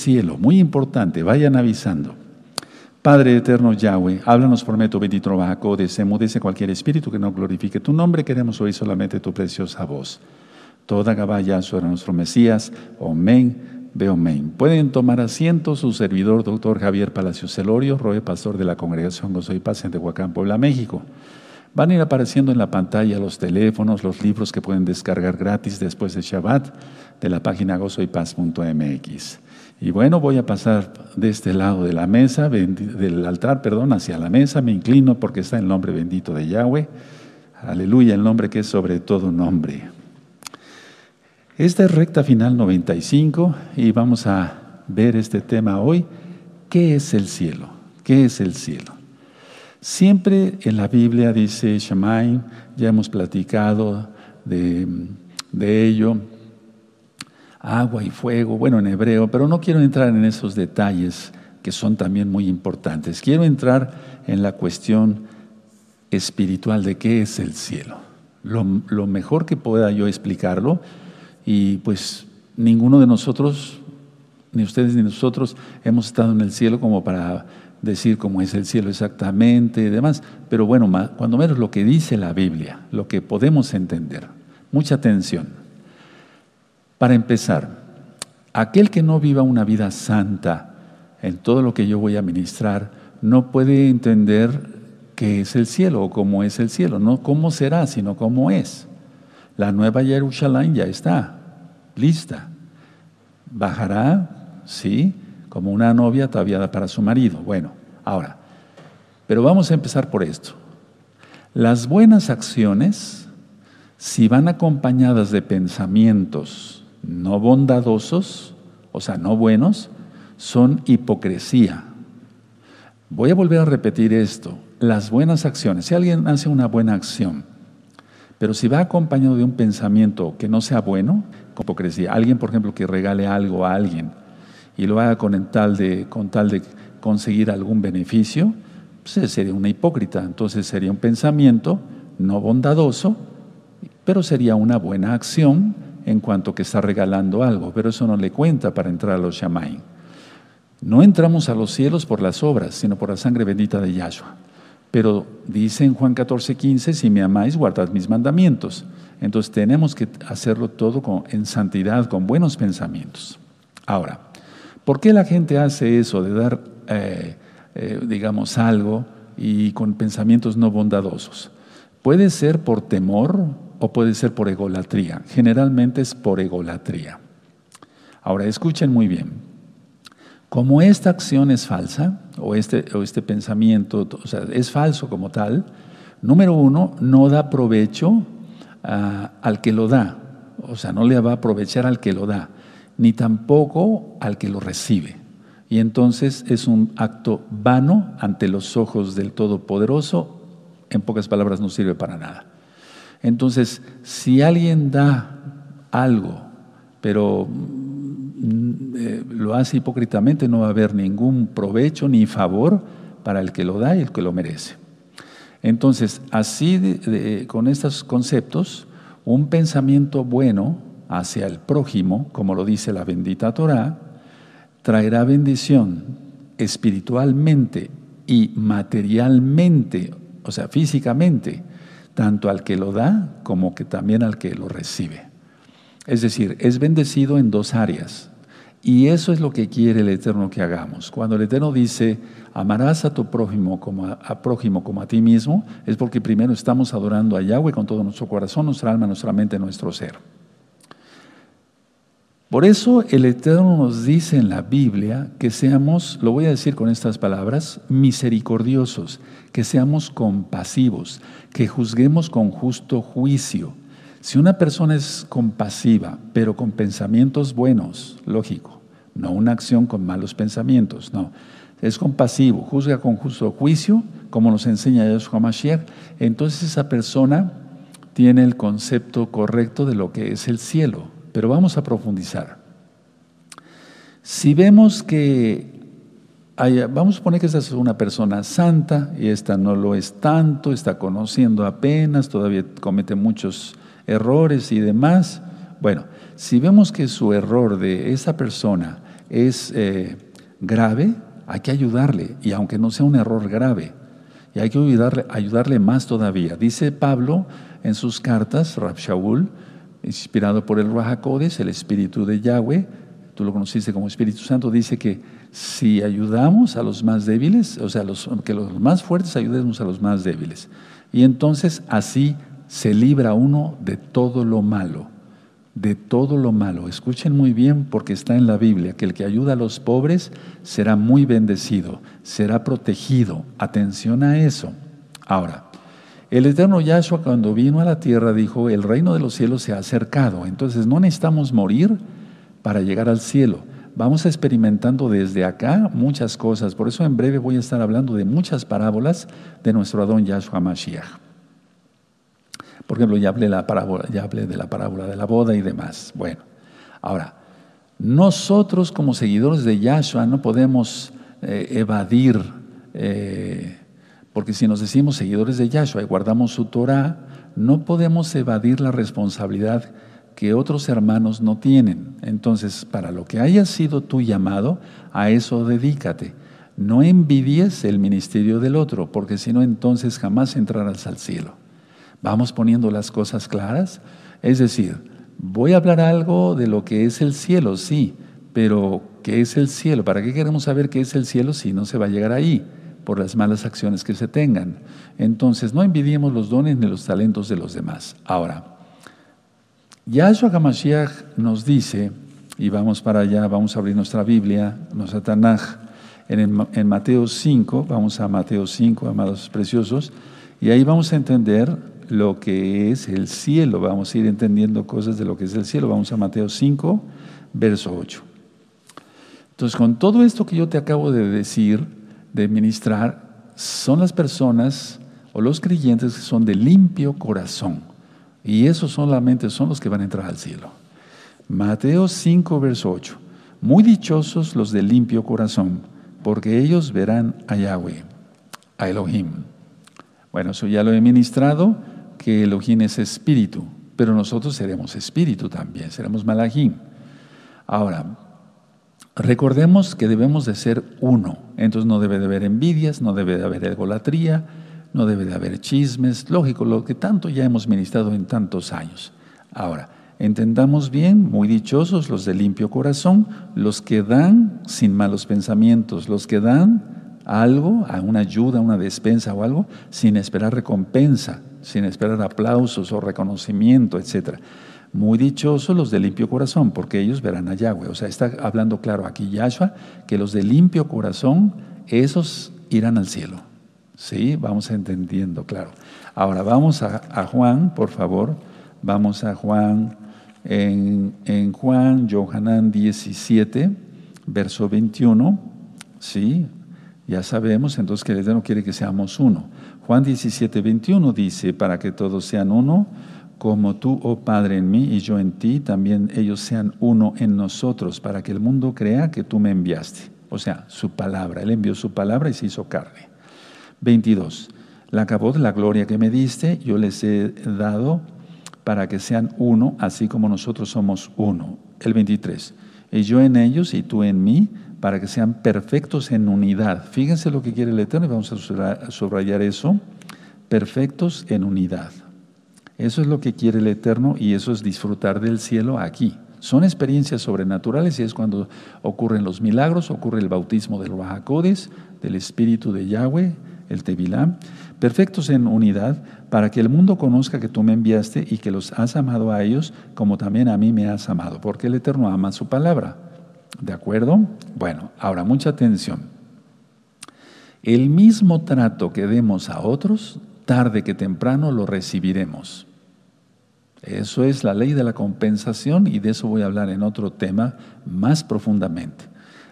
cielo? Muy importante, vayan avisando. Padre eterno Yahweh, háblanos por medio bendito Bajaco, desemudece cualquier espíritu que no glorifique tu nombre, queremos oír solamente tu preciosa voz. Toda Gabaya, era nuestro Mesías, Amén, ve Amén. Pueden tomar asiento su servidor, doctor Javier Palacios Celorio, roe pastor de la Congregación Gozo y Paz en Tehuacán, Puebla, México. Van a ir apareciendo en la pantalla los teléfonos, los libros que pueden descargar gratis después de Shabbat de la página gozoypaz.mx. Y bueno, voy a pasar de este lado de la mesa, del altar, perdón, hacia la mesa. Me inclino porque está el nombre bendito de Yahweh. Aleluya, el nombre que es sobre todo nombre. Esta es recta final 95 y vamos a ver este tema hoy. ¿Qué es el cielo? ¿Qué es el cielo? Siempre en la Biblia dice Shemaim, ya hemos platicado de ello, agua y fuego, bueno, en hebreo, pero no quiero entrar en esos detalles que son también muy importantes. Quiero entrar en la cuestión espiritual de qué es el cielo. Lo, mejor que pueda yo explicarlo, y pues ninguno de nosotros, ni ustedes ni nosotros, hemos estado en el cielo como para decir cómo es el cielo exactamente y demás, pero bueno, cuando menos lo que dice la Biblia, lo que podemos entender. Mucha atención. Para empezar, aquel que no viva una vida santa en todo lo que yo voy a ministrar, no puede entender qué es el cielo o cómo es el cielo, no cómo será, sino cómo es. La nueva Jerusalén ya está, lista. Bajará, sí, como una novia ataviada para su marido. Bueno, ahora, pero vamos a empezar por esto. Las buenas acciones, si van acompañadas de pensamientos, no bondadosos, o sea, no buenos, son hipocresía. Voy a volver a repetir esto. Las buenas acciones, si alguien hace una buena acción, pero si va acompañado de un pensamiento que no sea bueno, hipocresía. Alguien, por ejemplo, que regale algo a alguien y lo haga con tal de, con tal de conseguir algún beneficio, pues sería una hipócrita. Entonces sería un pensamiento no bondadoso, pero sería una buena acción en cuanto que está regalando algo, pero eso no le cuenta para entrar a los Shamaim. No entramos a los cielos por las obras, sino por la sangre bendita de Yahshua. Pero dice en Juan 14, 15, si me amáis, guardad mis mandamientos. Entonces tenemos que hacerlo todo en santidad, con buenos pensamientos. Ahora, ¿por qué la gente hace eso de dar, eh, eh, digamos, algo y con pensamientos no bondadosos? Puede ser por temor, o puede ser por egolatría. Generalmente es por egolatría. Ahora, escuchen muy bien. Como esta acción es falsa, o este, o este pensamiento o sea, es falso como tal, número uno, no da provecho ah, al que lo da. O sea, no le va a aprovechar al que lo da, ni tampoco al que lo recibe. Y entonces es un acto vano ante los ojos del Todopoderoso. En pocas palabras, no sirve para nada. Entonces, si alguien da algo, pero mm, eh, lo hace hipócritamente, no va a haber ningún provecho ni favor para el que lo da y el que lo merece. Entonces, así con estos conceptos, un pensamiento bueno hacia el prójimo, como lo dice la bendita Torah, traerá bendición espiritualmente y materialmente, o sea, físicamente, tanto al que lo da como que también al que lo recibe. Es decir, es bendecido en dos áreas. Y eso es lo que quiere el Eterno que hagamos. Cuando el Eterno dice, amarás a tu prójimo como a, prójimo como a ti mismo, es porque primero estamos adorando a Yahweh con todo nuestro corazón, nuestra alma, nuestra mente, nuestro ser. Por eso el Eterno nos dice en la Biblia que seamos, lo voy a decir con estas palabras, misericordiosos, que seamos compasivos, que juzguemos con justo juicio. Si una persona es compasiva, pero con pensamientos buenos, lógico, no una acción con malos pensamientos, no. Es compasivo, juzga con justo juicio, como nos enseña Yeshua Mashiach, entonces esa persona tiene el concepto correcto de lo que es el cielo pero vamos a profundizar. Si vemos que vamos a suponer que esta es una persona santa y esta no lo es tanto, está conociendo apenas, todavía comete muchos errores y demás. Bueno, si vemos que su error de esa persona es eh, grave, hay que ayudarle, y aunque no sea un error grave, y hay que ayudarle, ayudarle más todavía. Dice Pablo en sus cartas, Rab Shaul, inspirado por el Rahakodes, el Espíritu de Yahweh, tú lo conociste como Espíritu Santo, dice que si ayudamos a los más débiles, o sea, los, que los más fuertes ayudemos a los más débiles. Y entonces así se libra uno de todo lo malo, de todo lo malo. Escuchen muy bien porque está en la Biblia, que el que ayuda a los pobres será muy bendecido, será protegido. Atención a eso. Ahora, el eterno Yahshua cuando vino a la tierra dijo, el reino de los cielos se ha acercado, entonces no necesitamos morir para llegar al cielo. Vamos experimentando desde acá muchas cosas, por eso en breve voy a estar hablando de muchas parábolas de nuestro Adón Yahshua Mashiach. Por ejemplo, ya hablé, de la parábola de la boda y demás. Bueno, ahora, nosotros como seguidores de Yahshua no podemos eh, evadir eh, porque si nos decimos seguidores de Yahshua y guardamos su Torah, no podemos evadir la responsabilidad que otros hermanos no tienen. Entonces, para lo que haya sido tu llamado, a eso dedícate. No envidies el ministerio del otro, porque si no, entonces jamás entrarás al cielo. Vamos poniendo las cosas claras. Es decir, voy a hablar algo de lo que es el cielo, sí, pero ¿qué es el cielo? ¿Para qué queremos saber qué es el cielo si no se va a llegar ahí? Por las malas acciones que se tengan. Entonces, no envidiemos los dones ni los talentos de los demás. Ahora, Yahshua HaMashiach nos dice, y vamos para allá, vamos a abrir nuestra Biblia, nuestra Tanaj, en, en Mateo 5, vamos a Mateo 5, amados preciosos, y ahí vamos a entender lo que es el cielo, vamos a ir entendiendo cosas de lo que es el cielo. Vamos a Mateo 5, verso 8. Entonces, con todo esto que yo te acabo de decir, de ministrar son las personas o los creyentes que son de limpio corazón. Y esos solamente son los que van a entrar al cielo. Mateo 5, verso 8. Muy dichosos los de limpio corazón, porque ellos verán a Yahweh, a Elohim. Bueno, eso ya lo he ministrado, que Elohim es espíritu, pero nosotros seremos espíritu también, seremos malajim. Ahora, Recordemos que debemos de ser uno, entonces no debe de haber envidias, no debe de haber egolatría, no debe de haber chismes, lógico, lo que tanto ya hemos ministrado en tantos años. Ahora, entendamos bien, muy dichosos los de limpio corazón, los que dan sin malos pensamientos, los que dan algo, a una ayuda, una despensa o algo, sin esperar recompensa, sin esperar aplausos o reconocimiento, etcétera. Muy dichosos los de limpio corazón, porque ellos verán a Yahweh. O sea, está hablando claro aquí Yahshua, que los de limpio corazón, esos irán al cielo. ¿Sí? Vamos entendiendo, claro. Ahora vamos a, Juan, por favor. Vamos a Juan, en, en Juan, Johanán 17, verso 21. ¿Sí? Ya sabemos entonces que el Eterno quiere que seamos uno. Juan 17, 21 dice, para que todos sean uno, como tú, oh Padre, en mí y yo en ti, también ellos sean uno en nosotros, para que el mundo crea que tú me enviaste. O sea, su palabra. Él envió su palabra y se hizo carne. 22. La de la gloria que me diste, yo les he dado para que sean uno, así como nosotros somos uno. El 23. Y yo en ellos y tú en mí, para que sean perfectos en unidad. Fíjense lo que quiere el Eterno y vamos a subrayar eso. Perfectos en unidad. Eso es lo que quiere el Eterno y eso es disfrutar del cielo aquí. Son experiencias sobrenaturales y es cuando ocurren los milagros, ocurre el bautismo del Bajacodes, del Espíritu de Yahweh, el Tevilá, perfectos en unidad, para que el mundo conozca que tú me enviaste y que los has amado a ellos como también a mí me has amado, porque el Eterno ama su palabra. ¿De acuerdo? Bueno, ahora mucha atención. El mismo trato que demos a otros, tarde que temprano lo recibiremos. Eso es la ley de la compensación y de eso voy a hablar en otro tema más profundamente.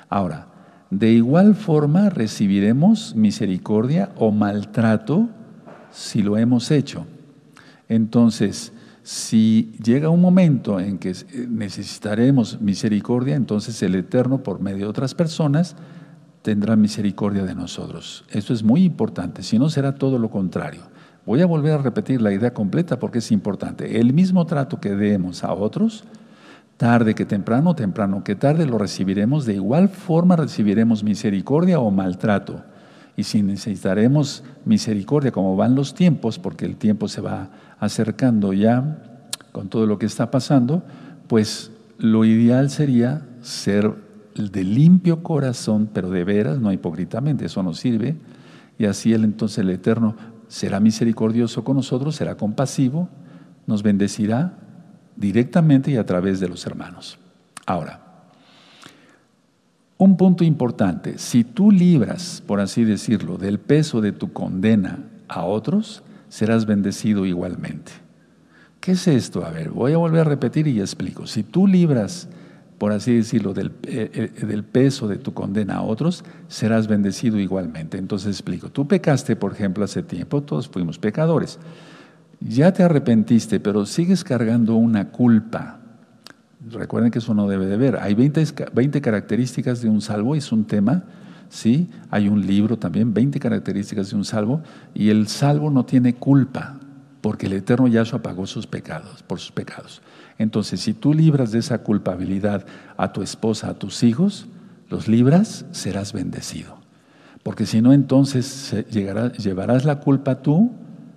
Ahora, de igual forma recibiremos misericordia o maltrato si lo hemos hecho. Entonces, si llega un momento en que necesitaremos misericordia, entonces el Eterno, por medio de otras personas, tendrá misericordia de nosotros. Eso es muy importante, si no será todo lo contrario. Voy a volver a repetir la idea completa porque es importante. El mismo trato que demos a otros, Tarde que temprano, temprano que tarde lo recibiremos, de igual forma recibiremos misericordia o maltrato. Y si necesitaremos misericordia, como van los tiempos, porque el tiempo se va acercando ya con todo lo que está pasando, pues lo ideal sería ser de limpio corazón, pero de veras, no hipócritamente, eso nos sirve. Y así el entonces el Eterno será misericordioso con nosotros, será compasivo, nos bendecirá directamente y a través de los hermanos. Ahora, un punto importante, si tú libras, por así decirlo, del peso de tu condena a otros, serás bendecido igualmente. ¿Qué es esto? A ver, voy a volver a repetir y explico. Si tú libras, por así decirlo, del, eh, eh, del, peso de tu condena a otros, serás bendecido igualmente. Entonces explico. Tú pecaste, por ejemplo, hace tiempo, todos fuimos pecadores. Ya te arrepentiste, pero sigues cargando una culpa. Recuerden que eso no debe de ver. Hay 20, 20 características de un salvo, es un tema. ¿sí? Hay un libro también, 20 características de un salvo, y el salvo no tiene culpa, porque el Eterno Yahshua pagó sus pecados, por sus pecados. Entonces, si tú libras de esa culpabilidad a tu esposa, a tus hijos, los libras, serás bendecido. Porque si no, entonces llevarás la culpa tú,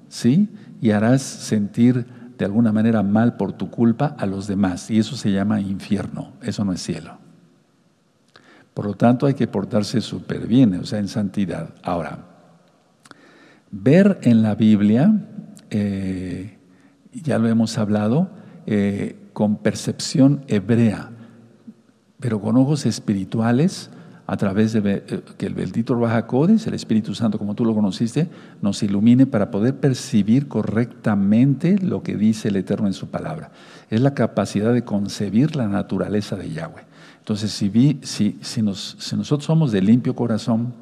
¿sí? Y harás sentir de alguna manera mal por tu culpa a los demás. Y eso se llama infierno, eso no es cielo. Por lo tanto, hay que portarse súper bien, o sea, en santidad. Ahora, ver en la Biblia, eh, ya lo hemos hablado, eh, con percepción hebrea, pero con ojos espirituales, a través de eh, que el bendito Rajacodes, el Espíritu Santo, como tú lo conociste, nos ilumine para poder percibir correctamente lo que dice el Eterno en su palabra. Es la capacidad de concebir la naturaleza de Yahweh. Entonces, si, si, si nosotros somos de limpio corazón,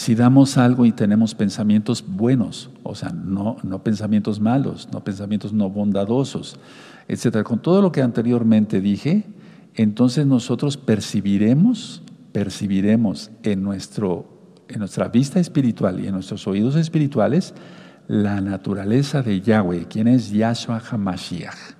si damos algo y tenemos pensamientos buenos, o sea, no, no pensamientos malos, no pensamientos no bondadosos, etcétera, con todo lo que anteriormente dije, entonces nosotros percibiremos, percibiremos en, nuestro, en nuestra vista espiritual y en nuestros oídos espirituales la naturaleza de Yahweh, quien es Yahshua HaMashiach.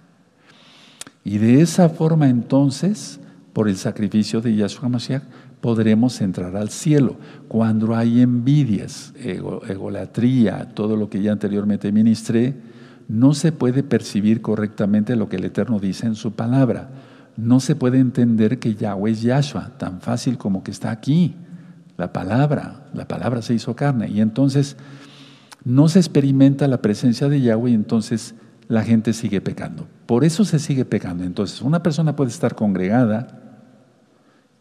Y de esa forma entonces, por el sacrificio de Yahshua HaMashiach, podremos entrar al cielo. Cuando hay envidias, egolatría, todo lo que ya anteriormente ministré, no se puede percibir correctamente lo que el Eterno dice en su palabra. No se puede entender que Yahweh es Yahshua, tan fácil como que está aquí. La palabra, la palabra se hizo carne. Y entonces no se experimenta la presencia de Yahweh y entonces la gente sigue pecando. Por eso se sigue pecando. Entonces una persona puede estar congregada,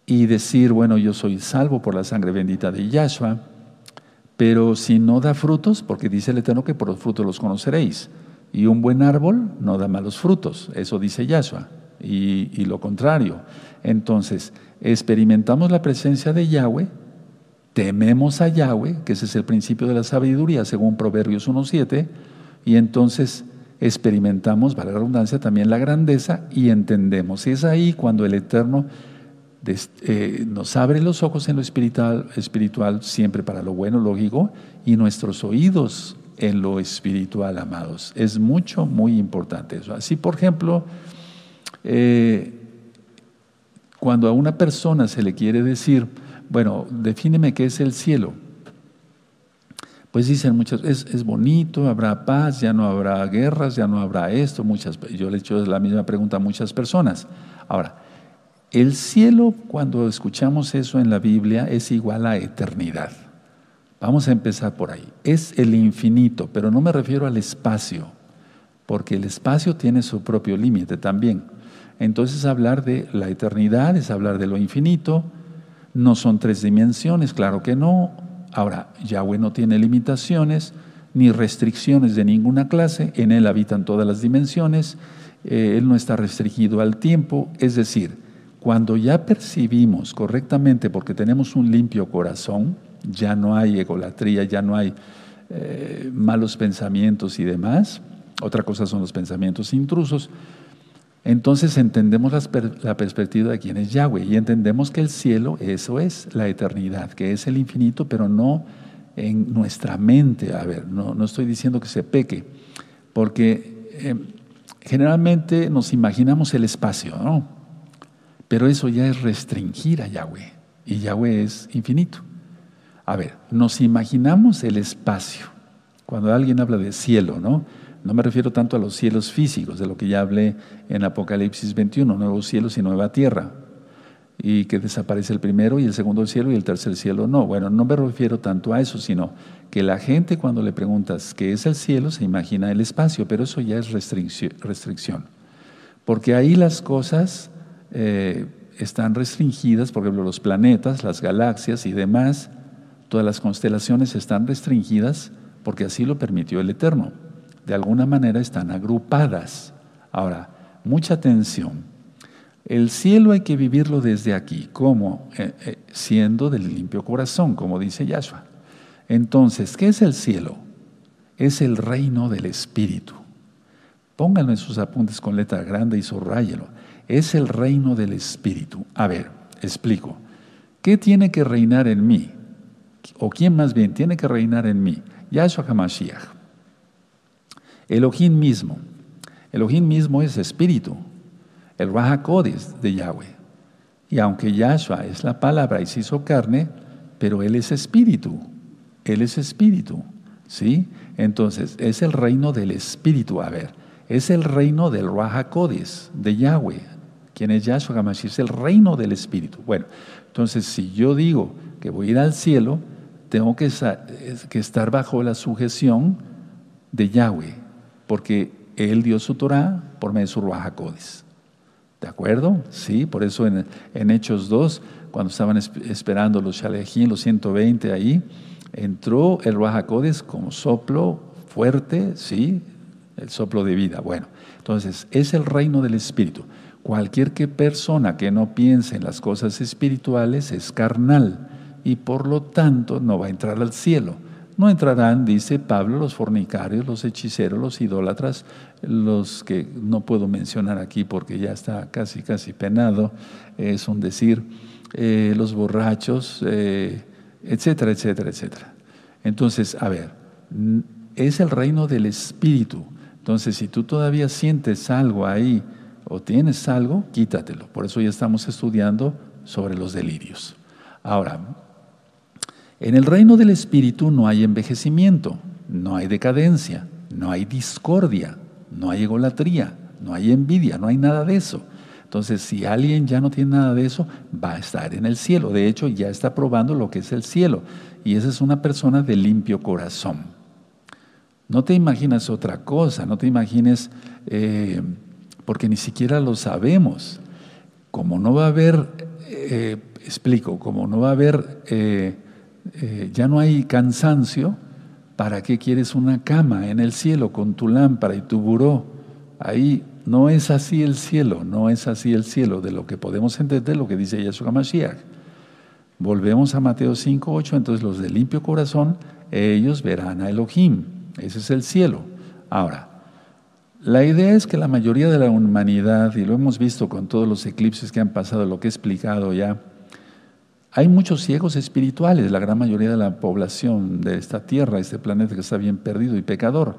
y decir, bueno, yo soy salvo por la sangre bendita de Yahshua, pero si no da frutos, porque dice el Eterno que por los frutos los conoceréis, y un buen árbol no da malos frutos, eso dice Yahshua, y, y lo contrario. Entonces, experimentamos la presencia de Yahweh, tememos a Yahweh, que ese es el principio de la sabiduría, según Proverbios 1.7, y entonces experimentamos, vale la redundancia, también la grandeza y entendemos. Y es ahí cuando el Eterno eh, nos abre los ojos en lo espiritual, espiritual, siempre para lo bueno, lógico, y nuestros oídos en lo espiritual, amados. Es mucho, muy importante eso. Así, por ejemplo, eh, cuando a una persona se le quiere decir, bueno, defíneme qué es el cielo. Pues dicen muchas, es, es bonito, habrá paz, ya no habrá guerras, ya no habrá esto. Muchas, yo le he hecho la misma pregunta a muchas personas. Ahora, el cielo, cuando escuchamos eso en la Biblia, es igual a eternidad. Vamos a empezar por ahí. Es el infinito, pero no me refiero al espacio, porque el espacio tiene su propio límite también. Entonces hablar de la eternidad es hablar de lo infinito. No son tres dimensiones, claro que no. Ahora, Yahweh no tiene limitaciones ni restricciones de ninguna clase. En Él habitan todas las dimensiones. Eh, él no está restringido al tiempo. Es decir, cuando ya percibimos correctamente, porque tenemos un limpio corazón, ya no hay egolatría, ya no hay eh, malos pensamientos y demás, otra cosa son los pensamientos intrusos, entonces entendemos la perspectiva de quién es Yahweh y entendemos que el cielo, eso es la eternidad, que es el infinito, pero no en nuestra mente. A ver, no, no estoy diciendo que se peque, porque eh, generalmente nos imaginamos el espacio, ¿no? Pero eso ya es restringir a Yahweh. Y Yahweh es infinito. A ver, nos imaginamos el espacio. Cuando alguien habla de cielo, ¿no? No me refiero tanto a los cielos físicos, de lo que ya hablé en Apocalipsis 21, nuevos cielos y nueva tierra, y que desaparece el primero y el segundo cielo y el tercer cielo no. Bueno, no me refiero tanto a eso, sino que la gente cuando le preguntas qué es el cielo se imagina el espacio, pero eso ya es restricción. Porque ahí las cosas eh, están restringidas, por ejemplo, los planetas, las galaxias y demás, todas las constelaciones están restringidas porque así lo permitió el Eterno. De alguna manera están agrupadas. Ahora, mucha atención. El cielo hay que vivirlo desde aquí, como eh, eh, siendo del limpio corazón, como dice Yahshua. Entonces, ¿qué es el cielo? Es el reino del Espíritu. Pónganlo en sus apuntes con letra grande y subrayelo. Es el reino del Espíritu. A ver, explico. ¿Qué tiene que reinar en mí? ¿O quién más bien tiene que reinar en mí? Yahshua HaMashiach. Elohim mismo. Elohim mismo es espíritu. El Raja de Yahweh. Y aunque Yahshua es la palabra y se hizo carne, pero Él es espíritu. Él es espíritu, ¿sí? Entonces, es el reino del espíritu, a ver, es el reino del Raja de Yahweh. ¿Quién es Yahshua HaMashiach? Es el reino del espíritu. Bueno, entonces, si yo digo que voy a ir al cielo, tengo que, estar bajo la sujeción de Yahweh, porque Él dio su Torah por medio de su Raja ¿De acuerdo? Sí, por eso en, en Hechos 2, cuando estaban esperando los Shalejim, los 120 ahí, entró el Ruajacodes como soplo fuerte, ¿sí? El soplo de vida. Bueno, entonces es el reino del Espíritu. Cualquier que persona que no piense en las cosas espirituales es carnal y por lo tanto no va a entrar al cielo. No entrarán, dice Pablo, los fornicarios, los hechiceros, los idólatras, los que no puedo mencionar aquí porque ya está casi, casi penado, es un decir, eh, los borrachos, eh, etcétera, etcétera, etcétera. Entonces, a ver, es el reino del Espíritu. Entonces, si tú todavía sientes algo ahí o tienes algo, quítatelo. Por eso ya estamos estudiando sobre los delirios. Ahora, en el reino del Espíritu no hay envejecimiento, no hay decadencia, no hay discordia, no hay egolatría, no hay envidia, no hay nada de eso. Entonces, si alguien ya no tiene nada de eso, va a estar en el cielo. De hecho, ya está probando lo que es el cielo. Y esa es una persona de limpio corazón. No te imaginas otra cosa, no te imagines, eh, porque ni siquiera lo sabemos. Como no va a haber, eh, explico, como no va a haber, eh, ya no hay cansancio, ¿para qué quieres una cama en el cielo con tu lámpara y tu buró? Ahí no es así el cielo, no es así el cielo, de lo que podemos entender lo que dice Yeshua Mashiach. Volvemos a Mateo 5, 8, entonces los de limpio corazón, ellos verán a Elohim, ese es el cielo. Ahora, la idea es que la mayoría de la humanidad, y lo hemos visto con todos los eclipses que han pasado, lo que he explicado ya, hay muchos ciegos espirituales, la gran mayoría de la población de esta tierra, este planeta que está bien perdido y pecador.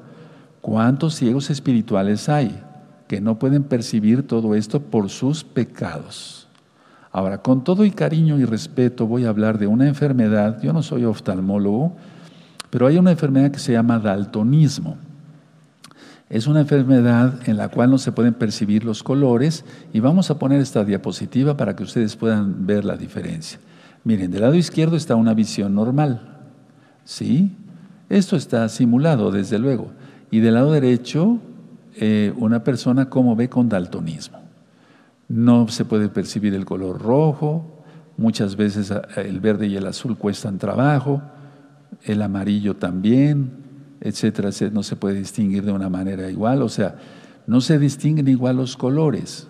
¿Cuántos ciegos espirituales hay? que no pueden percibir todo esto por sus pecados. Ahora, con todo y cariño y respeto voy a hablar de una enfermedad, yo no soy oftalmólogo, pero hay una enfermedad que se llama daltonismo. Es una enfermedad en la cual no se pueden percibir los colores y vamos a poner esta diapositiva para que ustedes puedan ver la diferencia. Miren, del lado izquierdo está una visión normal, ¿sí? Esto está simulado, desde luego. Y del lado derecho eh, una persona cómo ve con daltonismo. No se puede percibir el color rojo, muchas veces ah, el verde y el azul cuestan trabajo, el amarillo también, etcétera, no se puede distinguir de una manera igual, o sea, no se distinguen igual los colores.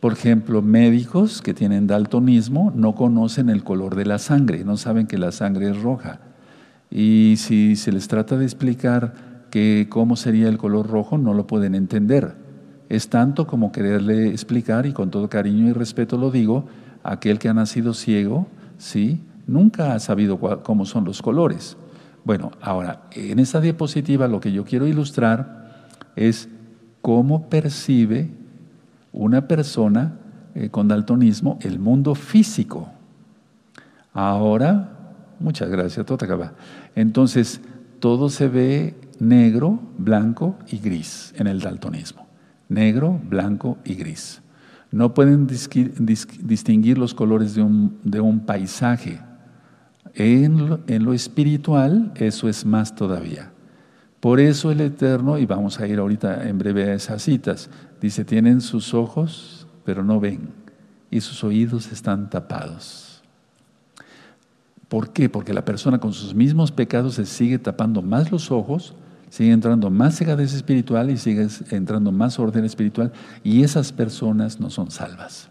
Por ejemplo, médicos que tienen daltonismo no conocen el color de la sangre, no saben que la sangre es roja. Y si se les trata de explicar que cómo sería el color rojo no lo pueden entender. Es tanto como quererle explicar, y con todo cariño y respeto lo digo, aquel que ha nacido ciego, ¿sí? nunca ha sabido cómo son los colores. Bueno, ahora, en esta diapositiva lo que yo quiero ilustrar es cómo percibe una persona eh, con daltonismo el mundo físico. Ahora, muchas gracias, todo acaba. Entonces, todo se ve negro, blanco y gris en el daltonismo. Negro, blanco y gris. No pueden distinguir los colores de un, paisaje. En lo espiritual, eso es más todavía. Por eso el Eterno, y vamos a ir ahorita en breve a esas citas, dice, tienen sus ojos, pero no ven, y sus oídos están tapados. ¿Por qué? Porque la persona con sus mismos pecados se sigue tapando más los ojos, sigue entrando más cegadez espiritual y sigue entrando más orden espiritual, y esas personas no son salvas.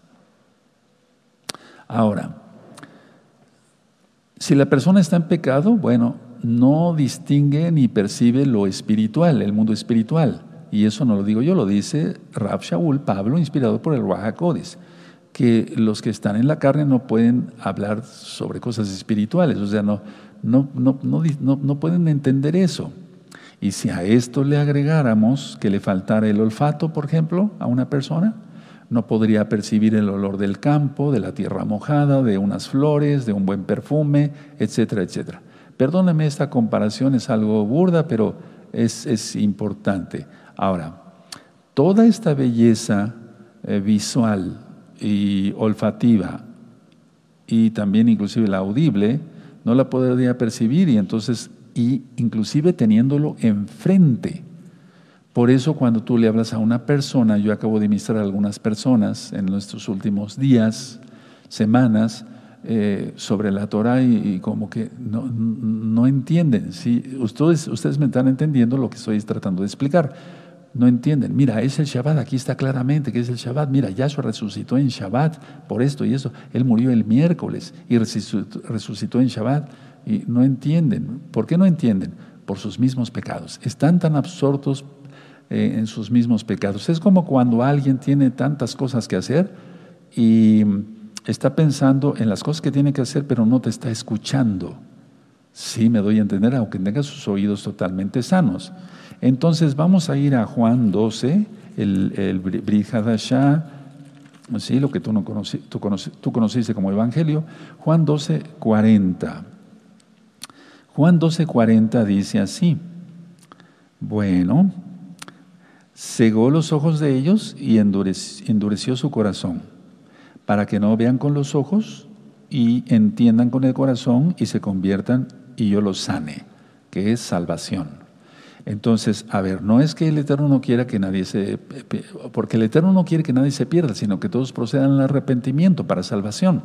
Ahora, si la persona está en pecado, bueno, no distingue ni percibe lo espiritual, el mundo espiritual. Y eso no lo digo yo, lo dice Rab Shaul, Pablo, inspirado por el Wahakodis, que los que están en la carne no pueden hablar sobre cosas espirituales, o sea, no, no, no, no pueden entender eso. Y si a esto le agregáramos que le faltara el olfato, por ejemplo, a una persona, no podría percibir el olor del campo, de la tierra mojada, de unas flores, de un buen perfume, etcétera, etcétera. Perdóneme, esta comparación es algo burda, pero es, importante. Ahora, toda esta belleza eh, visual y olfativa y también inclusive la audible, no la podría percibir y entonces, y inclusive teniéndolo enfrente. Por eso cuando tú le hablas a una persona, yo acabo de ministrar a algunas personas en nuestros últimos días, semanas, eh, sobre la Torah y, como que no, entienden. Si ustedes, ustedes me están entendiendo lo que estoy tratando de explicar. No entienden. Mira, es el Shabbat, aquí está claramente que es el Shabbat. Mira, Yahshua resucitó en Shabbat por esto y eso. Él murió el miércoles y resucitó en Shabbat. Y no entienden. ¿Por qué no entienden? Por sus mismos pecados. Están tan absortos eh, en sus mismos pecados. Es como cuando alguien tiene tantas cosas que hacer y está pensando en las cosas que tiene que hacer, pero no te está escuchando. Sí, me doy a entender, aunque tenga sus oídos totalmente sanos. Entonces vamos a ir a Juan 12, el, el sí, lo que tú, no conocí, tú, tú conociste como Evangelio. Juan 12, 40. Juan 12, 40 dice así. Bueno, cegó los ojos de ellos y endureció su corazón para que no vean con los ojos y entiendan con el corazón y se conviertan y yo los sane, que es salvación. Entonces, a ver, no es que el Eterno no quiera que nadie se, porque el Eterno no quiere que nadie se pierda, sino que todos procedan al arrepentimiento para salvación.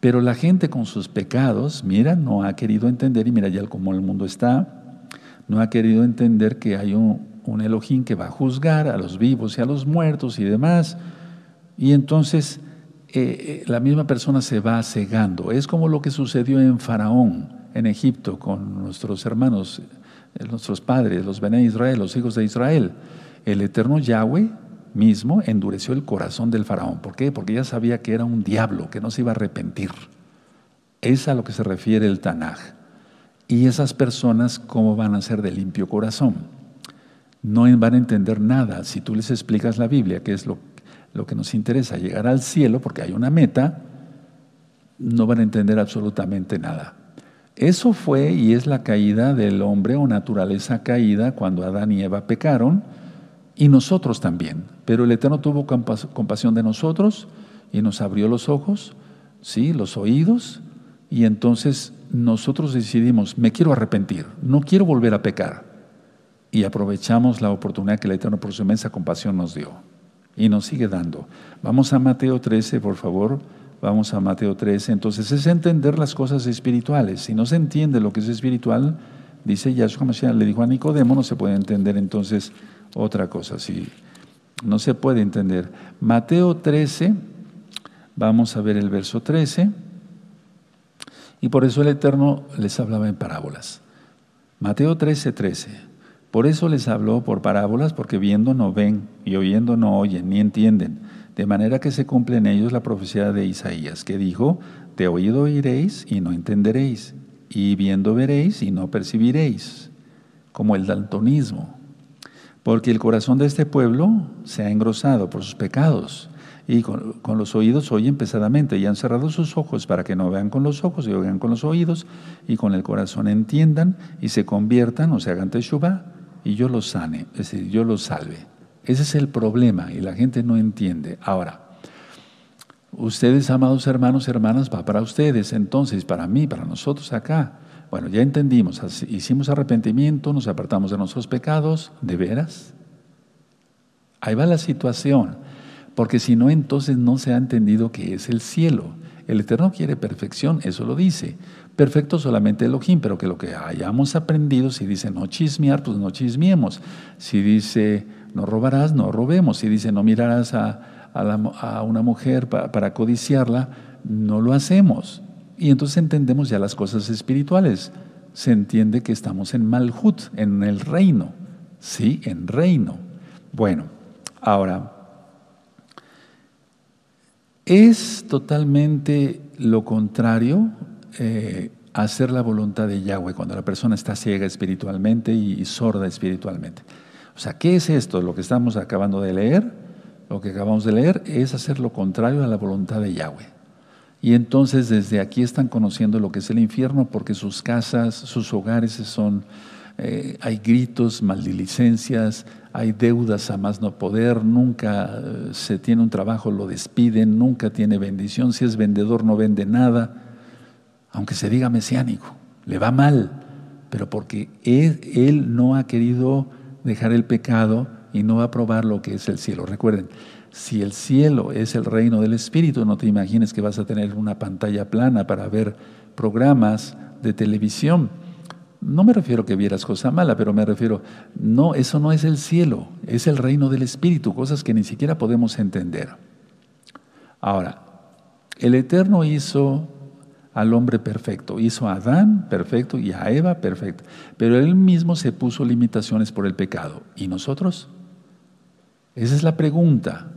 Pero la gente con sus pecados, mira, no ha querido entender, y mira ya cómo el mundo está, no ha querido entender que hay un, un Elohim que va a juzgar a los vivos y a los muertos y demás. Y entonces eh, eh, la misma persona se va cegando. Es como lo que sucedió en Faraón, en Egipto, con nuestros hermanos, eh, nuestros padres, los Bené Israel, los hijos de Israel. El eterno Yahweh mismo endureció el corazón del faraón. ¿Por qué? Porque ya sabía que era un diablo, que no se iba a arrepentir. Es a lo que se refiere el Tanaj. Y esas personas, ¿cómo van a ser de limpio corazón? No van a entender nada si tú les explicas la Biblia, que es lo lo que nos interesa, llegar al cielo, porque hay una meta, no van a entender absolutamente nada. Eso fue y es la caída del hombre o naturaleza caída cuando Adán y Eva pecaron y nosotros también. Pero el Eterno tuvo compasión de nosotros y nos abrió los ojos, sí, los oídos y entonces nosotros decidimos, me quiero arrepentir, no quiero volver a pecar. Y aprovechamos la oportunidad que el Eterno por su inmensa compasión nos dio y nos sigue dando. Vamos a Mateo 13, por favor. Vamos a Mateo 13. Entonces es entender las cosas espirituales. Si no se entiende lo que es espiritual, dice Yahshua Mashiach, le dijo a Nicodemo, no se puede entender entonces otra cosa. Si no se puede entender. Mateo 13, vamos a ver el verso 13. Y por eso el Eterno les hablaba en parábolas. Mateo 13, 13. Por eso les habló por parábolas, porque viendo no ven y oyendo no oyen, ni entienden. De manera que se cumple en ellos la profecía de Isaías, que dijo, de oído oiréis y no entenderéis, y viendo veréis y no percibiréis, como el daltonismo. Porque el corazón de este pueblo se ha engrosado por sus pecados y con, los oídos oyen pesadamente y han cerrado sus ojos para que no vean con los ojos y oigan con los oídos y con el corazón entiendan y se conviertan o se hagan teshuva y yo los sane, es decir, yo los salve. Ese es el problema y la gente no entiende. Ahora, ustedes, amados hermanos, hermanas, va para ustedes, entonces, para mí, para nosotros acá. Bueno, ya entendimos, hicimos arrepentimiento, nos apartamos de nuestros pecados, ¿de veras? Ahí va la situación, porque si no, entonces no se ha entendido que es el cielo. El Eterno quiere perfección, eso lo dice. Perfecto solamente Elohim, pero que lo que hayamos aprendido, si dice no chismear, pues no chismiemos. Si dice no robarás, no robemos. Si dice no mirarás a, una mujer para, codiciarla, no lo hacemos. Y entonces entendemos ya las cosas espirituales. Se entiende que estamos en Malhut, en el reino. Sí, en reino. Bueno, ahora, es totalmente lo contrario eh, hacer la voluntad de Yahweh cuando la persona está ciega espiritualmente y sorda espiritualmente. O sea, ¿qué es esto? Lo que estamos acabando de leer, lo que acabamos de leer es hacer lo contrario a la voluntad de Yahweh. Y entonces desde aquí están conociendo lo que es el infierno porque sus casas, sus hogares son, eh, hay gritos, maldilicencias, hay deudas a más no poder, nunca eh, se tiene un trabajo, lo despiden, nunca tiene bendición, si es vendedor no vende nada, aunque se diga mesiánico, le va mal, pero porque él no ha querido dejar el pecado y no va a probar lo que es el cielo. Recuerden, si el cielo es el reino del Espíritu, no te imagines que vas a tener una pantalla plana para ver programas de televisión. No me refiero que vieras cosa mala, pero me refiero, no, eso no es el cielo, es el reino del Espíritu, cosas que ni siquiera podemos entender. Ahora, el Eterno hizo al hombre perfecto. Hizo a Adán perfecto y a Eva perfecta. Pero él mismo se puso limitaciones por el pecado. ¿Y nosotros? Esa es la pregunta.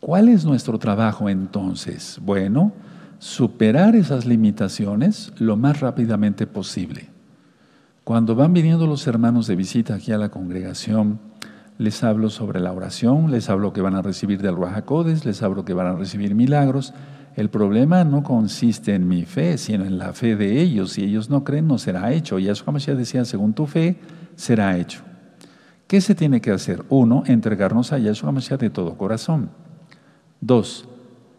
¿Cuál es nuestro trabajo entonces? Bueno, superar esas limitaciones lo más rápidamente posible. Cuando van viniendo los hermanos de visita aquí a la congregación, les hablo sobre la oración, les hablo que van a recibir del Ruajacodes, les hablo que van a recibir milagros, el problema no consiste en mi fe, sino en la fe de ellos. Si ellos no creen, no será hecho. Y Mashiach decía, según tu fe, será hecho. ¿Qué se tiene que hacer? Uno, entregarnos a Yahshua Mashiach de todo corazón. Dos,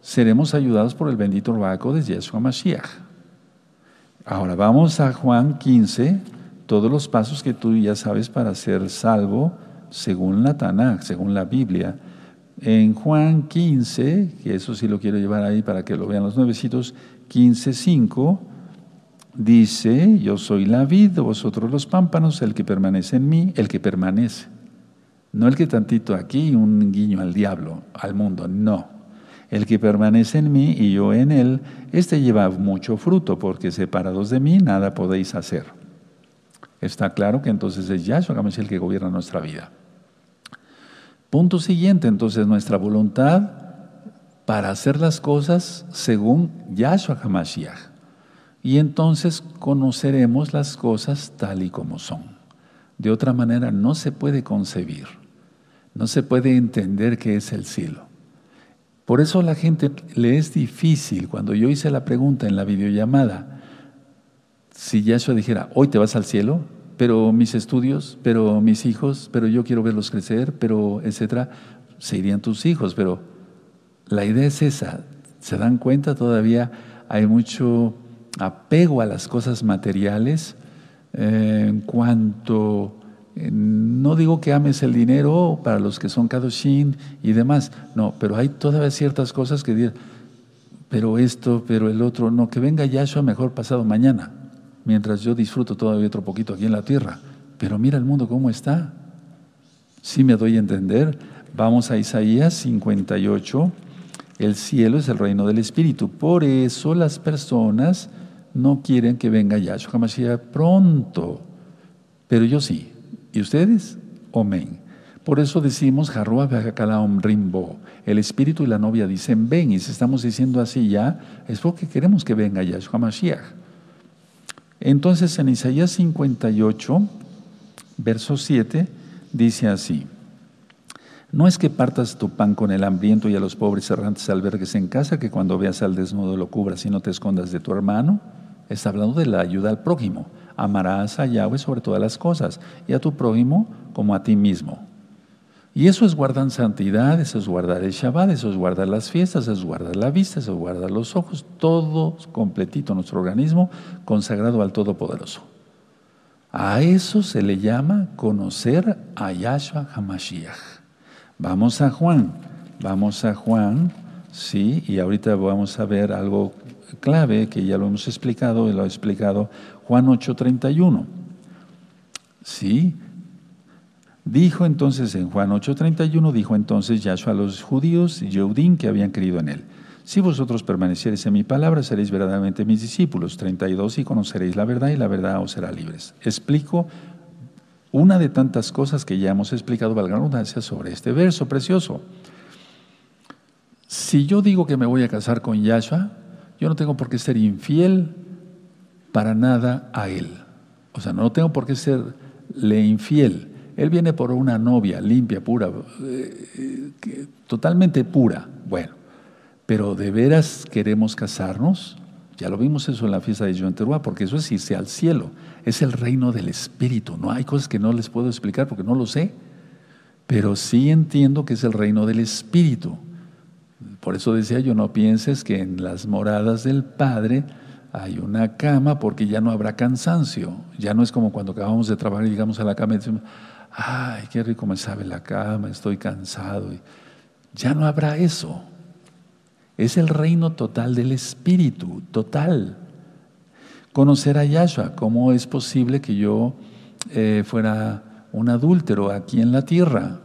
seremos ayudados por el bendito Ruaco de Yahshua Mashiach. Ahora vamos a Juan 15, todos los pasos que tú ya sabes para ser salvo según la Tanakh, según la Biblia. En Juan 15, que eso sí lo quiero llevar ahí para que lo vean los nuevecitos, 15, 5, dice, yo soy la vid, vosotros los pámpanos, el que permanece en mí, el que permanece. No el que tantito aquí, un guiño al diablo, al mundo, no. El que permanece en mí y yo en él, este lleva mucho fruto, porque separados de mí nada podéis hacer. Está claro que entonces es Yahshua el que gobierna nuestra vida. Punto siguiente, entonces nuestra voluntad para hacer las cosas según Yahshua HaMashiach. Y entonces conoceremos las cosas tal y como son. De otra manera no se puede concebir, no se puede entender qué es el cielo. Por eso a la gente le es difícil, cuando yo hice la pregunta en la videollamada, si Yahshua dijera, hoy te vas al cielo, pero mis estudios, pero mis hijos, pero yo quiero verlos crecer, pero etcétera, se irían tus hijos, pero la idea es esa. ¿Se dan cuenta? Todavía hay mucho apego a las cosas materiales eh, en cuanto eh, no digo que ames el dinero para los que son kadoshin y demás, no, pero hay todavía ciertas cosas que dicen, pero esto, pero el otro, no, que venga Yahshua mejor pasado mañana mientras yo disfruto todavía otro poquito aquí en la tierra. Pero mira el mundo cómo está. Si me doy a entender, vamos a Isaías 58. El cielo es el reino del Espíritu. Por eso las personas no quieren que venga Yahshua HaMashiach pronto. Pero yo sí. ¿Y ustedes? Amén. Por eso decimos, Rimbo. El Espíritu y la novia dicen, ven. Y si estamos diciendo así ya, es porque queremos que venga Yahshua HaMashiach. Entonces en Isaías 58, verso 7, dice así. No es que partas tu pan con el hambriento y a los pobres errantes albergues en casa, que cuando veas al desnudo lo cubras y no te escondas de tu hermano. Está hablando de la ayuda al prójimo. Amarás a Yahweh sobre todas las cosas y a tu prójimo como a ti mismo. Y eso es guardar santidad, eso es guardar el Shabbat, eso es guardar las fiestas, eso es guardar la vista, eso es guardar los ojos, todo completito nuestro organismo consagrado al Todopoderoso. A eso se le llama conocer a Yahshua HaMashiach. Vamos a Juan, vamos a Juan, sí, y ahorita vamos a ver algo clave que ya lo hemos explicado y lo ha explicado Juan 8:31. Sí, dijo entonces en Juan 8:31, dijo entonces Yahshua a los judíos y Yeudín que habían creído en él. Si vosotros permaneciereis en mi palabra, seréis verdaderamente mis discípulos. 32, y conoceréis la verdad y la verdad os será libres. Explico una de tantas cosas que ya hemos explicado, valga la redundancia, sobre este verso precioso. Si yo digo que me voy a casar con Yahshua, yo no tengo por qué ser infiel para nada a Él. O sea, no tengo por qué serle infiel. Él viene por una novia limpia, pura, eh, totalmente pura. Bueno, pero ¿de veras queremos casarnos? Ya lo vimos eso en la fiesta de Yom porque eso es irse al cielo. Es el reino del Espíritu. No hay cosas que no les puedo explicar porque no lo sé. Pero sí entiendo que es el reino del Espíritu. Por eso decía yo, no pienses que en las moradas del Padre hay una cama porque ya no habrá cansancio. Ya no es como cuando acabamos de trabajar y llegamos a la cama y decimos, ay, qué rico me sabe la cama, estoy cansado. Ya no habrá eso. Es el reino total del Espíritu, total. Conocer a Yahshua, ¿cómo es posible que yo eh, fuera un adúltero aquí en la tierra?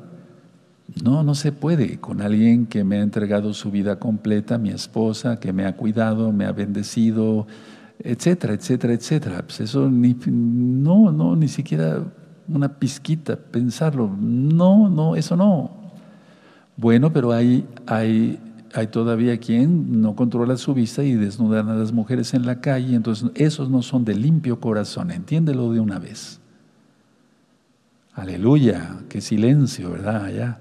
No, no se puede con alguien que me ha entregado su vida completa, mi esposa, que me ha cuidado, me ha bendecido, etcétera, etcétera, etcétera. Pues eso no, no, ni siquiera una pizquita, pensarlo. No, no, eso no. Bueno, pero hay, hay hay todavía quien no controla su vista y desnudan a las mujeres en la calle, entonces esos no son de limpio corazón, entiéndelo de una vez. Aleluya, qué silencio, ¿verdad? Allá.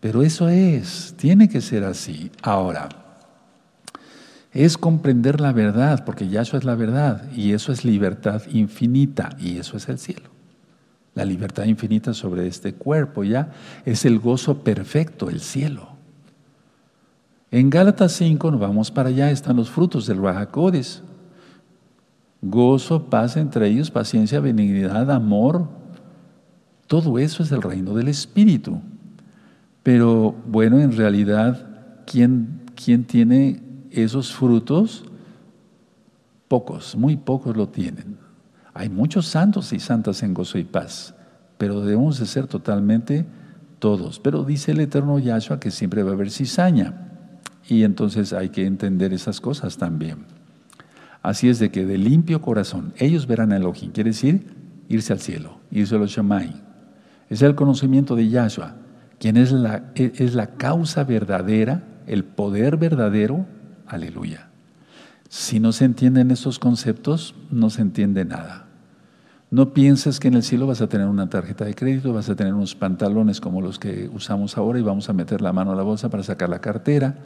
Pero eso es, tiene que ser así. Ahora, es comprender la verdad, porque ya eso es la verdad, y eso es libertad infinita, y eso es el cielo. La libertad infinita sobre este cuerpo ya es el gozo perfecto, el cielo. En Gálatas 5, nos vamos para allá, están los frutos del Rahakodes. Gozo, paz entre ellos, paciencia, benignidad, amor. Todo eso es el reino del Espíritu. Pero bueno, en realidad, ¿quién, quién tiene esos frutos? Pocos, muy pocos lo tienen. Hay muchos santos y santas en gozo y paz, pero debemos de ser totalmente todos. Pero dice el eterno Yahshua que siempre va a haber cizaña. Y entonces hay que entender esas cosas también. Así es de que de limpio corazón, ellos verán a Elohim, quiere decir irse al cielo, irse a los Shammai. Es el conocimiento de Yahshua, quien es la, es la causa verdadera, el poder verdadero, aleluya. Si no se entienden estos conceptos, no se entiende nada. No pienses que en el cielo vas a tener una tarjeta de crédito, vas a tener unos pantalones como los que usamos ahora y vamos a meter la mano a la bolsa para sacar la cartera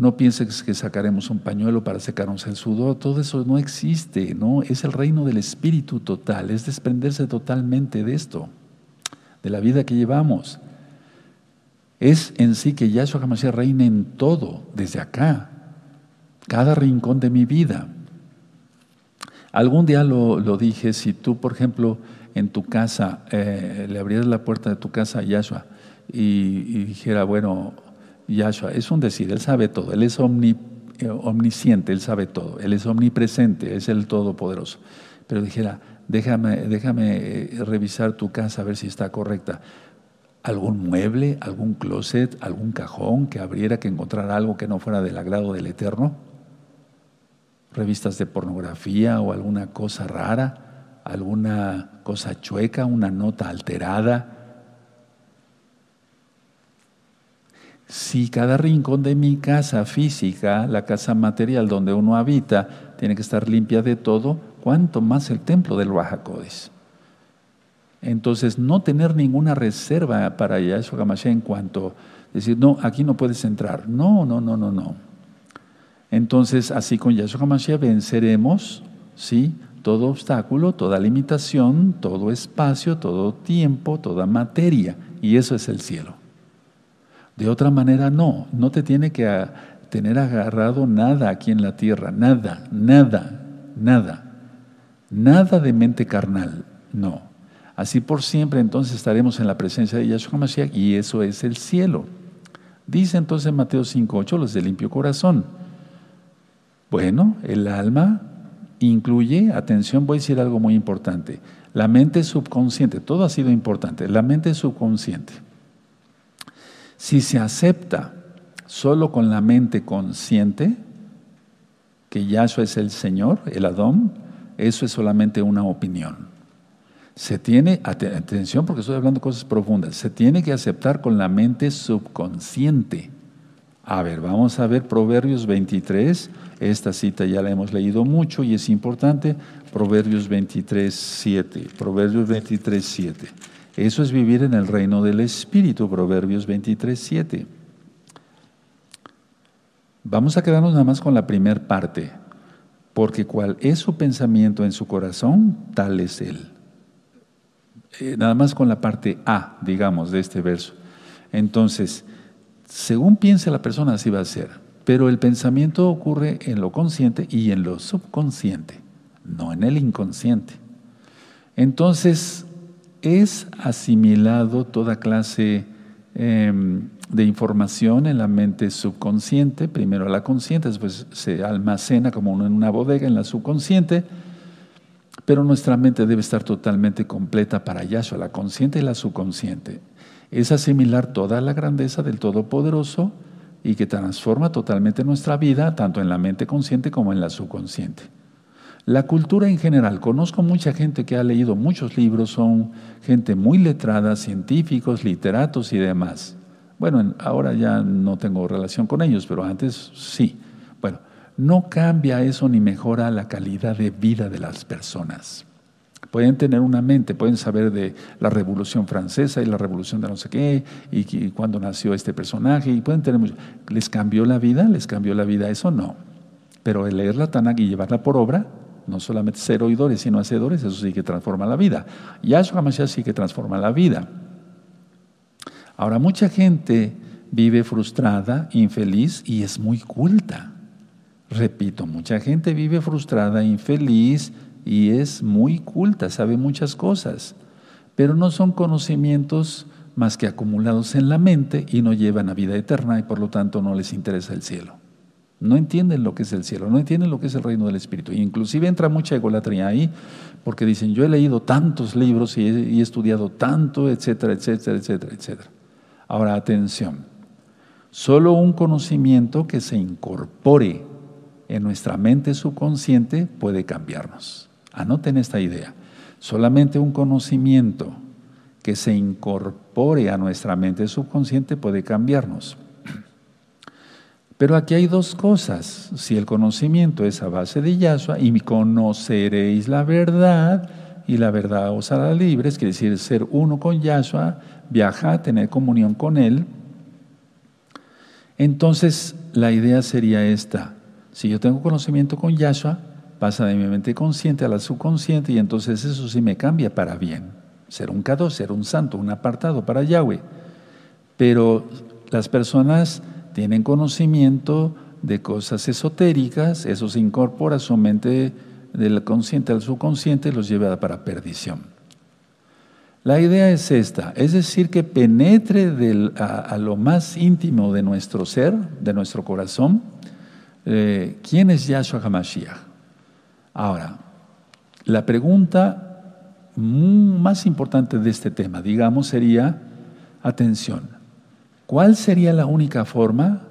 no pienses que sacaremos un pañuelo para secarnos el sudor, todo eso no existe, ¿no? Es el reino del espíritu total, es desprenderse totalmente de esto, de la vida que llevamos. Es en sí que Yahshua HaMashiach reina en todo, desde acá, cada rincón de mi vida. Algún día lo, dije, si tú, por ejemplo, en tu casa, eh, le abrieras la puerta de tu casa a Yahshua y, y dijera, bueno, Yahshua es un decir, Él sabe todo, Él es eh, omnisciente, Él sabe todo, Él es omnipresente, es el Todopoderoso. Pero dijera, déjame, déjame eh, revisar tu casa a ver si está correcta. ¿Algún mueble, algún closet, algún cajón que abriera, que encontrara algo que no fuera del agrado del Eterno? ¿Revistas de pornografía o alguna cosa rara? ¿Alguna cosa chueca, una nota alterada? Si cada rincón de mi casa física, la casa material donde uno habita, tiene que estar limpia de todo, ¿cuánto más el templo del Bajacodes? Entonces, no tener ninguna reserva para Yahshua HaMashiach en cuanto decir, no, aquí no puedes entrar. No, no, no, no, no. Entonces, así con Yahshua HaMashiach venceremos, ¿sí? Todo obstáculo, toda limitación, todo espacio, todo tiempo, toda materia. Y eso es el cielo. De otra manera, no. No te tiene que tener agarrado nada aquí en la tierra. Nada, nada, nada. Nada de mente carnal. No. Así por siempre entonces estaremos en la presencia de Yahshua HaMashiach y eso es el cielo. Dice entonces Mateo 5.8, los de limpio corazón. Bueno, el alma incluye, atención, voy a decir algo muy importante, la mente subconsciente, todo ha sido importante, la mente subconsciente. Si se acepta solo con la mente consciente que Yahshua es el Señor, el Adón, eso es solamente una opinión. Se tiene, atención porque estoy hablando de cosas profundas, se tiene que aceptar con la mente subconsciente. A ver, vamos a ver Proverbios 23, esta cita ya la hemos leído mucho y es importante, Proverbios 23, 7, Proverbios 23, 7. Eso es vivir en el reino del Espíritu, Proverbios 23, 7. Vamos a quedarnos nada más con la primera parte, porque cual es su pensamiento en su corazón, tal es él. Eh, nada más con la parte A, digamos, de este verso. Entonces, según piense la persona, así va a ser. Pero el pensamiento ocurre en lo consciente y en lo subconsciente, no en el inconsciente. Entonces, es asimilado toda clase em, de información en la mente subconsciente, primero la consciente, después se almacena como en una bodega en la subconsciente, pero nuestra mente debe estar totalmente completa para Yahshua, la consciente y la subconsciente. Es asimilar toda la grandeza del Todopoderoso y que transforma totalmente nuestra vida, tanto en la mente consciente como en la subconsciente. La cultura en general, conozco mucha gente que ha leído muchos libros, son gente muy letrada, científicos, literatos y demás. Bueno, ahora ya no tengo relación con ellos, pero antes sí. No cambia eso ni mejora la calidad de vida de las personas. Pueden tener una mente, pueden saber de la Revolución Francesa y la Revolución de no sé qué, y, cuándo nació este personaje, y pueden tener ¿Les cambió la vida? ¿Les cambió la vida? Eso no. Pero el leer la Tanakh y llevarla por obra, no solamente ser oidores, sino hacedores, eso sí que transforma la vida. Yahshua HaMashiach sí que transforma la vida. Ahora, mucha gente vive frustrada, infeliz y es muy culta. Repito, mucha gente vive frustrada, infeliz y es muy culta, sabe muchas cosas, pero no son conocimientos más que acumulados en la mente y no llevan a vida eterna y por lo tanto no les interesa el cielo. No entienden lo que es el cielo, no entienden lo que es el reino del Espíritu. inclusive entra mucha egolatría ahí porque dicen, yo he leído tantos libros y he, y he estudiado tanto, etcétera, etcétera, etcétera, etcétera. Ahora, atención, solo un conocimiento que se incorpore en nuestra mente subconsciente puede cambiarnos. Anoten esta idea. Solamente un conocimiento que se incorpore a nuestra mente subconsciente puede cambiarnos. Pero aquí hay dos cosas. Si el conocimiento es a base de Yahshua y conoceréis la verdad y la verdad os hará libres, quiere decir ser uno con Yahshua, viajar, tener comunión con Él. Entonces la idea sería esta. Si yo tengo conocimiento con Yahshua, pasa de mi mente consciente a la subconsciente y entonces eso sí me cambia para bien. Ser un cado, ser un santo, un apartado para Yahweh. Pero las personas tienen conocimiento de cosas esotéricas, eso se incorpora a su mente del consciente al subconsciente y los lleva para perdición. La idea es esta, es decir, que penetre a, lo más íntimo de nuestro ser, de nuestro corazón, eh, ¿quién es Yahshua HaMashiach? Ahora, la pregunta más importante de este tema, digamos, sería, atención, ¿cuál sería la única forma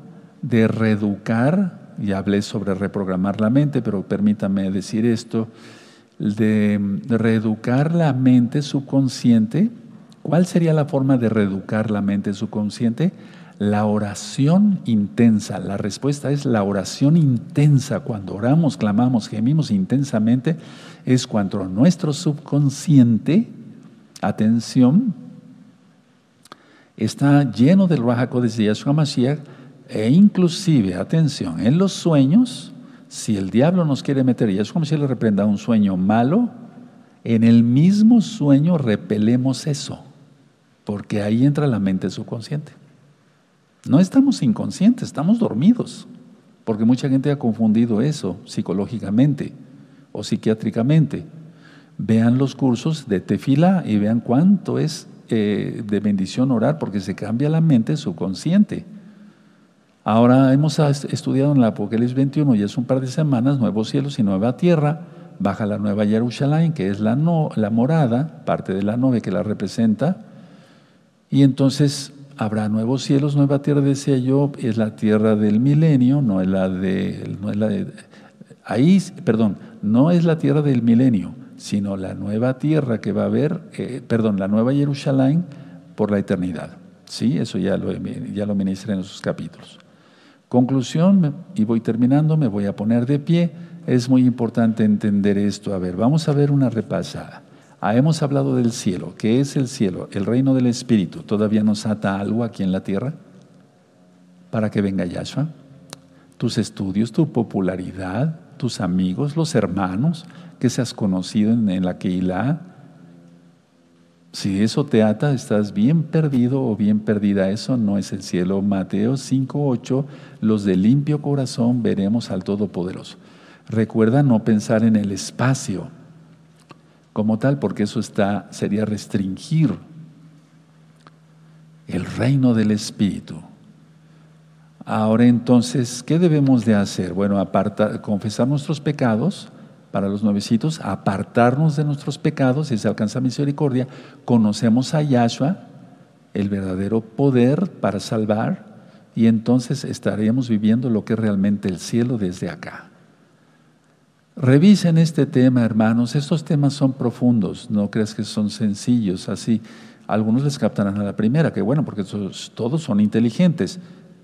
de reeducar, ya hablé sobre reprogramar la mente, pero permítame decir esto, de reeducar la mente subconsciente? ¿Cuál sería la forma de reeducar la mente subconsciente? La oración intensa, la respuesta es la oración intensa. Cuando oramos, clamamos, gemimos intensamente, es cuando nuestro subconsciente atención, está lleno del Raja de Yahshua Mashiach e inclusive, atención, en los sueños, si el diablo nos quiere meter, y es como le reprenda un sueño malo, en el mismo sueño repelemos eso, porque ahí entra la mente subconsciente. No estamos inconscientes, estamos dormidos, porque mucha gente ha confundido eso psicológicamente o psiquiátricamente. Vean los cursos de tefila y vean cuánto es eh, de bendición orar, porque se cambia la mente subconsciente. Ahora hemos estudiado en el Apocalipsis 21, y es un par de semanas, nuevos cielos y nueva tierra, baja la nueva Jerusalén, que es la, la morada, parte de la nube que la representa, y entonces habrá nuevos cielos, nueva tierra, decía yo, es la tierra del milenio, no es la de, no es la de ahí, perdón, no es la tierra del milenio, sino la nueva tierra que va a haber, eh, perdón, la nueva Jerusalén por la eternidad. Sí, eso ya lo, ya lo ministré en esos capítulos. Conclusión, y voy terminando, me voy a poner de pie. Es muy importante entender esto. A ver, vamos a ver una repasada. Ah, hemos hablado del cielo. ¿Qué es el cielo? El reino del Espíritu. ¿Todavía nos ata algo aquí en la tierra? Para que venga Yahshua. Tus estudios, tu popularidad, tus amigos, los hermanos que se has conocido en, en la Keilah, si eso te ata, estás bien perdido o bien perdida. Eso no es el cielo. Mateo 5.8, los de limpio corazón veremos al Todopoderoso. Recuerda no pensar en el espacio como tal, porque eso está, sería restringir el reino del Espíritu. Ahora entonces, ¿qué debemos de hacer? Bueno, aparta, confesar nuestros pecados, para los nuevecitos, apartarnos de nuestros pecados y se alcanza misericordia, conocemos a Yahshua, el verdadero poder para salvar, y entonces estaremos viviendo lo que es realmente el cielo desde acá. Revisen este tema, hermanos. Estos temas son profundos, no creas que son sencillos, así. Algunos les captarán a la primera, que bueno, porque todos son inteligentes,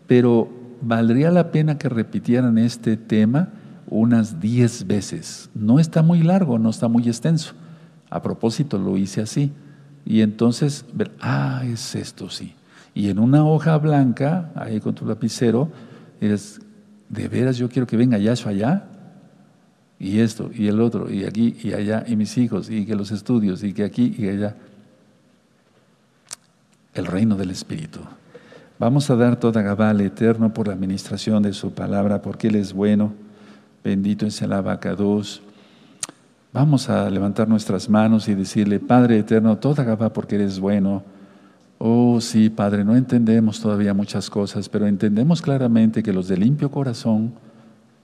pero valdría la pena que repitieran este tema unas diez veces. No está muy largo, no está muy extenso. A propósito, lo hice así. Y entonces, ah, es esto, sí. Y en una hoja blanca, ahí con tu lapicero, es, de veras yo quiero que venga Yahshua allá, y esto, y el otro, y aquí, y allá, y mis hijos, y que los estudios, y que aquí, y allá. El reino del Espíritu. Vamos a dar toda Gabá al Eterno por la administración de su palabra, porque Él es bueno Bendito es el abacados. Vamos a levantar nuestras manos y decirle, Padre eterno, toda Gabá porque eres bueno. Oh, sí, Padre, no entendemos todavía muchas cosas, pero entendemos claramente que los de limpio corazón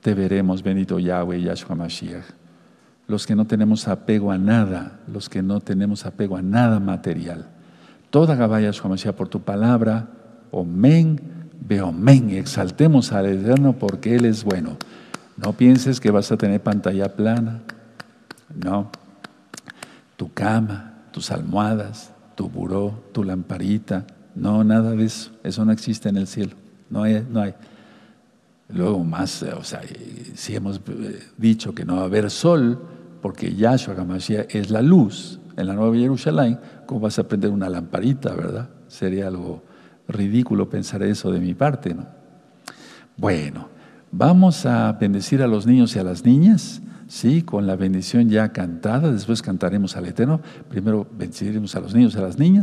te veremos, bendito Yahweh, Yahshua Mashiach. Los que no tenemos apego a nada, los que no tenemos apego a nada material. Toda Gabá, Yahshua Mashiach, por tu palabra, omen, men, exaltemos al Eterno porque Él es bueno. No pienses que vas a tener pantalla plana. No. Tu cama, tus almohadas, tu buró, tu lamparita. No, nada de eso. Eso no existe en el cielo. No hay. No hay. Luego más, o sea, si hemos eh, dicho que no va a haber sol, porque Yahshua HaMashiach es la luz en la Nueva Jerusalén, ¿cómo vas a prender una lamparita, verdad? Sería algo ridículo pensar eso de mi parte, ¿no? Bueno. Vamos a bendecir a los niños y a las niñas, sí, con la bendición ya cantada. Después cantaremos al Eterno. Primero bendeciremos a los niños y a las niñas.